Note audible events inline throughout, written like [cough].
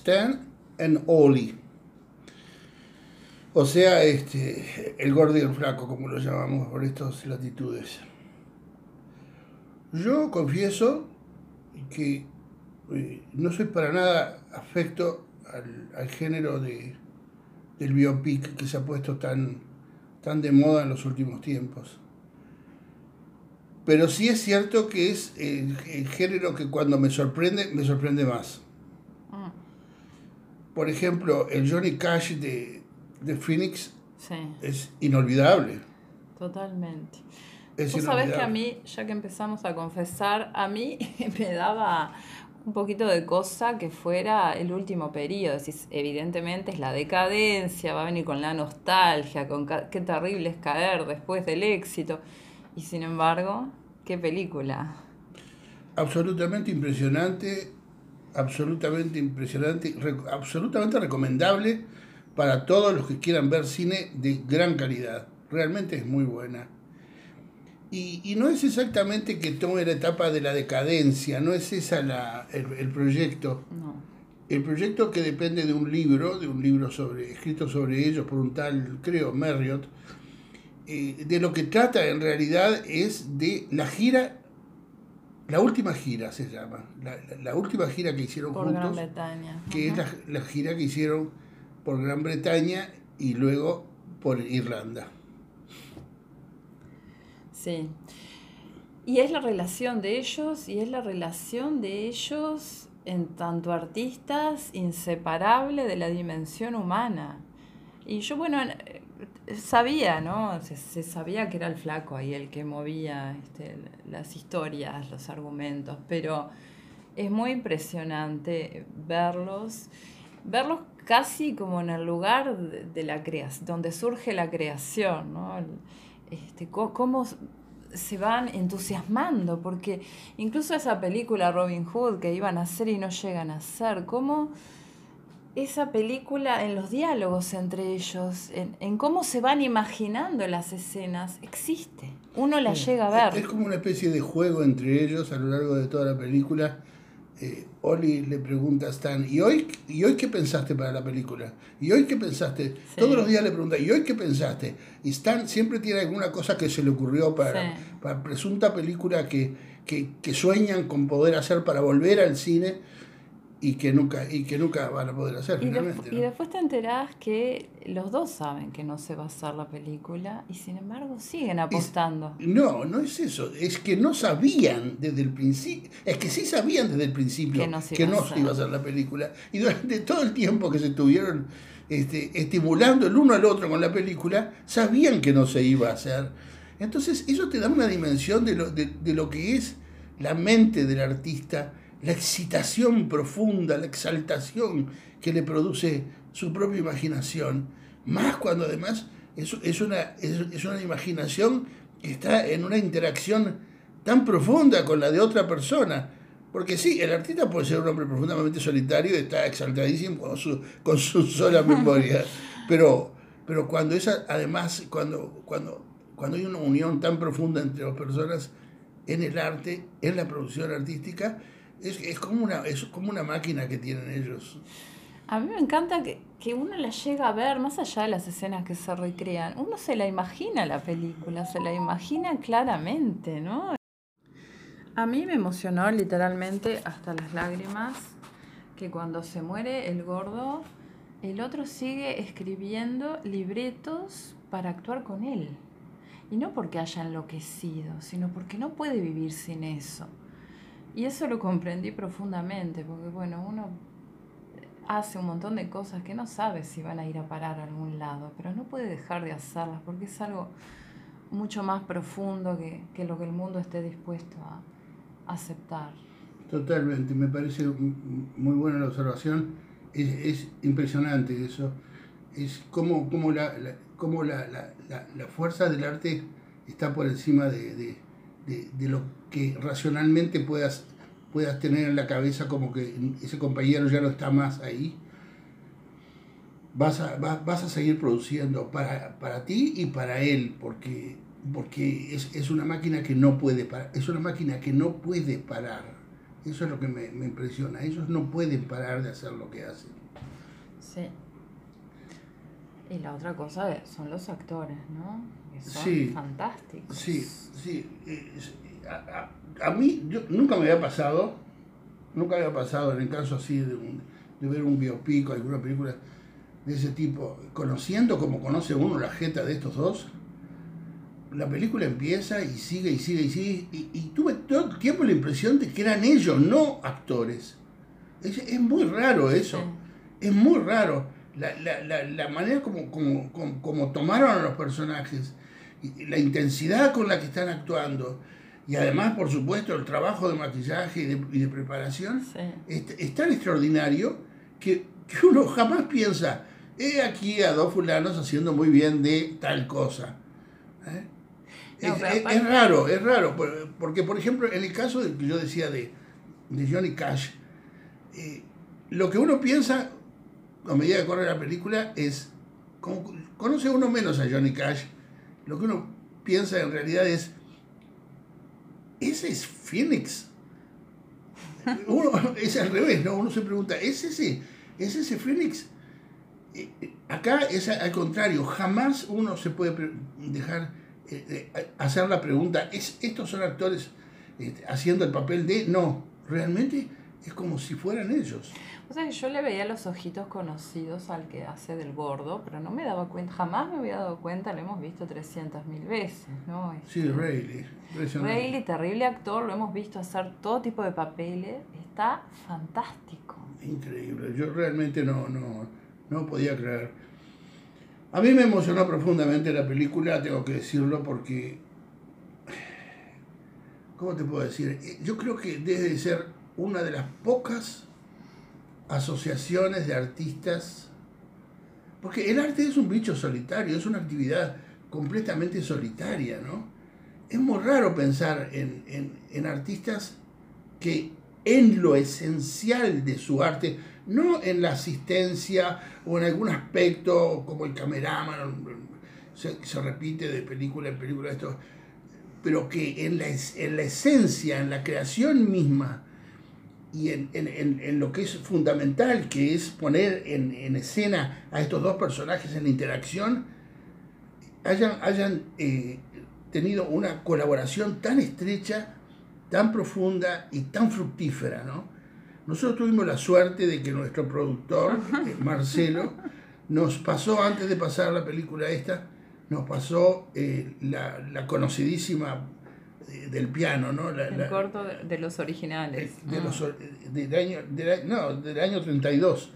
Stan and Ollie. O sea, este, el gordo y el flaco, como lo llamamos por estas latitudes. Yo confieso que eh, no soy para nada afecto al, género de, del biopic que se ha puesto tan, tan de moda en los últimos tiempos. Pero sí es cierto que es el, género que cuando me sorprende, me sorprende más. Por ejemplo, el Johnny Cash de, de Phoenix es inolvidable. Totalmente. Es Tú sabes que a mí, ya que empezamos a confesar, a mí [laughs] me daba un poquito de cosa que fuera el último periodo. evidentemente es la decadencia, va a venir con la nostalgia, con qué terrible es caer después del éxito. Y sin embargo, qué película. Absolutamente impresionante, absolutamente impresionante, absolutamente recomendable para todos los que quieran ver cine de gran calidad. Realmente es muy buena. Y, no es exactamente que tome la etapa de la decadencia, no es esa la, el, proyecto. El proyecto que depende de un libro, de un libro sobre, escrito sobre ellos por un tal, creo, Marriott, eh, de lo que trata en realidad es de la gira, la última gira se llama, la, última gira que hicieron por Gran Bretaña. Que es la, gira que hicieron por Gran Bretaña y luego por Irlanda. Sí. Y es la relación de ellos y es la relación de ellos en tanto artistas inseparable de la dimensión humana. Y yo, bueno, sabía, ¿no? Se, sabía que era el flaco ahí el que movía este, las historias, los argumentos, pero es muy impresionante verlos, verlos casi como en el lugar de, la creación, donde surge la creación, ¿no? Este, cómo se van entusiasmando, porque incluso esa película Robin Hood que iban a hacer y no llegan a hacer, cómo esa película en los diálogos entre ellos, en, cómo se van imaginando las escenas, existe. Uno la llega a ver. Es como una especie de juego entre ellos a lo largo de toda la película. Eh, Oli le pregunta a Stan, ¿y hoy, ¿y hoy qué pensaste para la película? ¿Y hoy qué pensaste? Todos los días le pregunta, ¿y hoy qué pensaste? Y Stan siempre tiene alguna cosa que se le ocurrió para, para presunta película que, que, que sueñan con poder hacer para volver al cine y que nunca y que nunca van a poder hacer y finalmente. Y después te enterás que los dos saben que no se va a hacer la película y sin embargo siguen apostando. no, no es eso, es que no sabían desde el principio, es que sí sabían desde el principio que no se, iba, a hacer la película y durante [laughs] todo el tiempo que se estuvieron este, estimulando el uno al otro con la película, sabían que no se iba a hacer. Entonces eso te da una dimensión de lo, de, de lo que es la mente del artista la excitación profunda, la exaltación que le produce su propia imaginación, más cuando además es, es, una, es, una imaginación que está en una interacción tan profunda con la de otra persona. Porque sí, el artista puede ser un hombre profundamente solitario y está exaltadísimo con su, con [laughs] sola memoria. Pero, pero cuando esa, además, cuando, cuando, cuando hay una unión tan profunda entre dos personas en el arte, en la producción artística, es, como una, es como una máquina que tienen ellos. A mí me encanta que, que, uno la llega a ver, más allá de las escenas que se recrean, uno se la imagina la película, se la imagina claramente, ¿no? A mí me emocionó literalmente hasta las lágrimas que cuando se muere el gordo, el otro sigue escribiendo libretos para actuar con él. Y no porque haya enloquecido, sino porque no puede vivir sin eso. Y eso lo comprendí profundamente, porque bueno, uno hace un montón de cosas que no sabe si van a ir a parar a algún lado, pero no puede dejar de hacerlas porque es algo mucho más profundo que, que lo que el mundo esté dispuesto a aceptar. Totalmente, me parece muy buena la observación, es, es impresionante eso, es como, como, la, la, la, la, fuerza del arte está por encima de, de, lo que racionalmente puedas, puedas tener en la cabeza como que ese compañero ya no está más ahí, vas a, vas, a seguir produciendo para, para, ti y para él, porque, porque es, es, una máquina que no puede parar, es una máquina que no puede parar, Eso es lo que me, impresiona. Ellos no pueden parar de hacer lo que hacen. Sí. Y la otra cosa son los actores, ¿no? Que son fantásticos. Sí, sí. A, mí yo, nunca me había pasado, nunca había pasado en el caso así de, de ver un biopic o alguna película de ese tipo, conociendo como conoce uno la jeta de estos dos, la película empieza y sigue y sigue y sigue, y, tuve todo el tiempo la impresión de que eran ellos, no actores. Es, muy raro eso, es muy raro la, manera como, como, como, tomaron a los personajes, la intensidad con la que están actuando. Y además, por supuesto, el trabajo de maquillaje y de, preparación es, tan extraordinario que, que uno jamás piensa, he aquí a dos fulanos haciendo muy bien de tal cosa. ¿eh? es, raro, es raro, porque por ejemplo, en el caso que yo decía de, Johnny Cash, eh, lo que uno piensa a medida que corre la película es, como, conoce uno menos a Johnny Cash, lo que uno piensa en realidad es, ese es Phoenix. [laughs] Uno, es al revés, ¿no? Uno se pregunta, ¿es ese, es ese Phoenix? Acá es al contrario, jamás uno se puede dejar eh, hacer la pregunta, ¿es, ¿estos son actores este, haciendo el papel de? No, realmente es como si fueran ellos. O sea, yo le veía los ojitos conocidos al que hace del gordo, pero no me daba cuenta, jamás me había dado cuenta, lo hemos visto 300 mil veces, ¿no? sí, este, Rayleigh. Rayleigh, terrible actor, lo hemos visto hacer todo tipo de papeles, está fantástico. Increíble, yo realmente no, no, no podía creer. A mí me emocionó profundamente la película, tengo que decirlo, porque, ¿cómo te puedo decir? Yo creo que debe ser una de las pocas asociaciones de artistas, porque el arte es un bicho solitario, es una actividad completamente solitaria, ¿no? Es muy raro pensar en, en, en artistas que en lo esencial de su arte, no en la asistencia o en algún aspecto como el cameraman, se, se repite de película en película esto, pero que en la, en la esencia, en la creación misma y en, en, en, lo que es fundamental, que es poner en, escena a estos dos personajes en la interacción, hayan, hayan eh, tenido una colaboración tan estrecha, tan profunda y tan fructífera, ¿no? Nosotros tuvimos la suerte de que nuestro productor, eh, Marcelo, nos pasó, antes de pasar la película esta, nos pasó eh, la, conocidísima eh, del piano, ¿no? el corto de, los originales. De, ah. del, año, no, del año 32.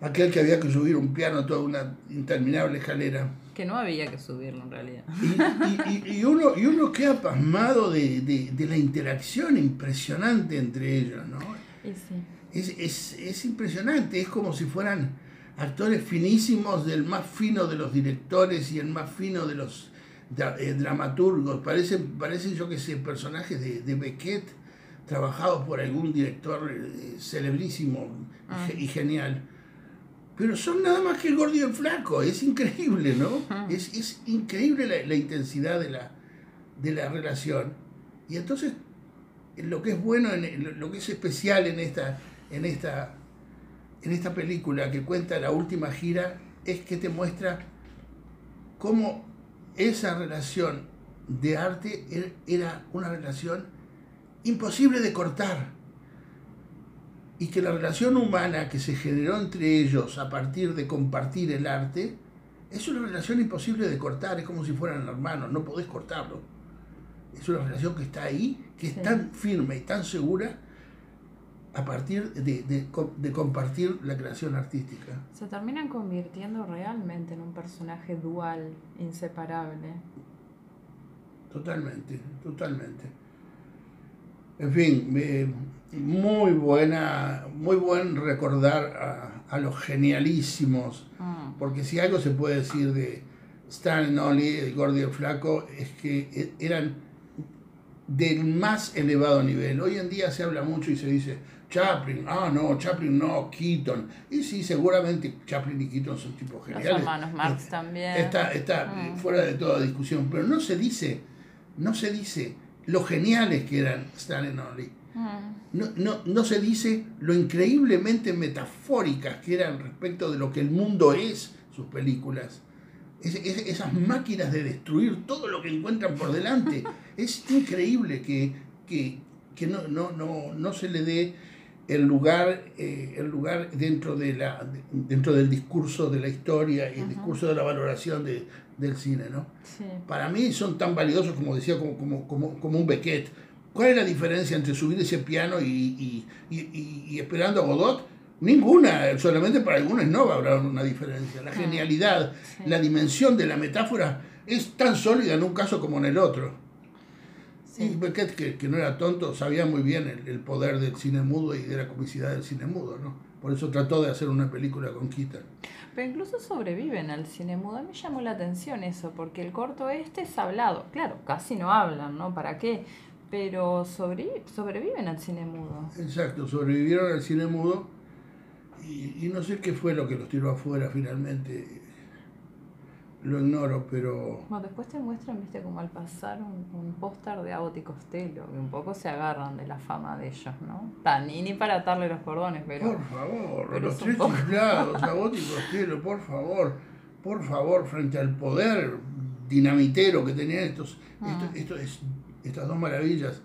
Aquel que había que subir un piano toda una interminable escalera que no había que subirlo en realidad. Y, y, uno, y uno queda pasmado de, la interacción impresionante entre ellos, ¿no? Es, impresionante, es como si fueran actores finísimos del más fino de los directores y el más fino de los eh, dramaturgos. Parecen, parecen, yo que sé, personajes de, de Beckett trabajados por algún director eh, celebrísimo ah. y genial pero son nada más que el gordo y el flaco, es increíble, ¿no? Es, increíble la, intensidad de la, de la relación. Y entonces, lo que es bueno, en, lo que es especial en esta, en, esta, en esta película que cuenta la última gira, es que te muestra cómo esa relación de arte er, era una relación imposible de cortar y que la relación humana que se generó entre ellos a partir de compartir el arte es una relación imposible de cortar, es como si fueran hermanos, no podés cortarlo. Es una relación que está ahí, que es tan firme y tan segura a partir de, de, compartir la creación artística. Se terminan convirtiendo realmente en un personaje dual, inseparable. Totalmente, totalmente. En fin, eh, muy buena, muy buen recordar a, los genialísimos, ah. porque si algo se puede decir de Stan Ollie, el gordo y el flaco, es que e, eran del más elevado nivel. Hoy en día se habla mucho y se dice, Chaplin, ah no, Chaplin no, Keaton. Y sí, seguramente Chaplin y Keaton son tipos geniales. Los hermanos Marx también. Está, está mm. fuera de toda discusión, pero no se dice, no se dice lo geniales que eran Stan Ollie Mm. No, no, no, se dice lo increíblemente metafóricas que eran respecto de lo que el mundo es, sus películas. esas máquinas de destruir todo lo que encuentran por delante. [laughs] es increíble que, que, no, no, no, no se le dé el lugar, eh, el lugar dentro, de la, dentro del discurso de la historia y el discurso de la valoración de, del cine. ¿no? Para mí son tan valiosos como decía, como, como, como, como un Beckett. ¿Cuál es la diferencia entre subir ese piano y, y, y, y esperando a Godot? Ninguna, solamente para algunos no haber una diferencia. La genialidad, la dimensión de la metáfora es tan sólida en un caso como en el otro. Y Beckett, que, no era tonto, sabía muy bien el, poder del cine mudo y de la comicidad del cine mudo, ¿no? Por eso trató de hacer una película con Keaton. Pero incluso sobreviven al cine mudo. A mí me llamó la atención eso, porque el corto este es hablado. Claro, casi no hablan, ¿no? ¿Para qué? Pero sobreviven al cine mudo. Exacto, sobrevivieron al cine mudo y, y no sé qué fue lo que los tiró afuera finalmente lo ignoro, pero... Bueno, después te muestran, viste, como al pasar un, póster de Abbott y Costello, que un poco se agarran de la fama de ellos, ¿no? Tan, y ni para atarle los cordones, pero... Por favor, los tres poco... chiflados, [laughs] Abbott y Costello, por favor, por favor, frente al poder dinamitero que tenían estos, ah. estas dos maravillas.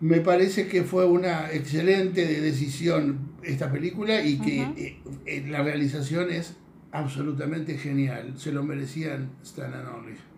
Me parece que fue una excelente decisión esta película y que eh, eh, la realización es absolutamente genial. Se lo merecían Stan and Ollie.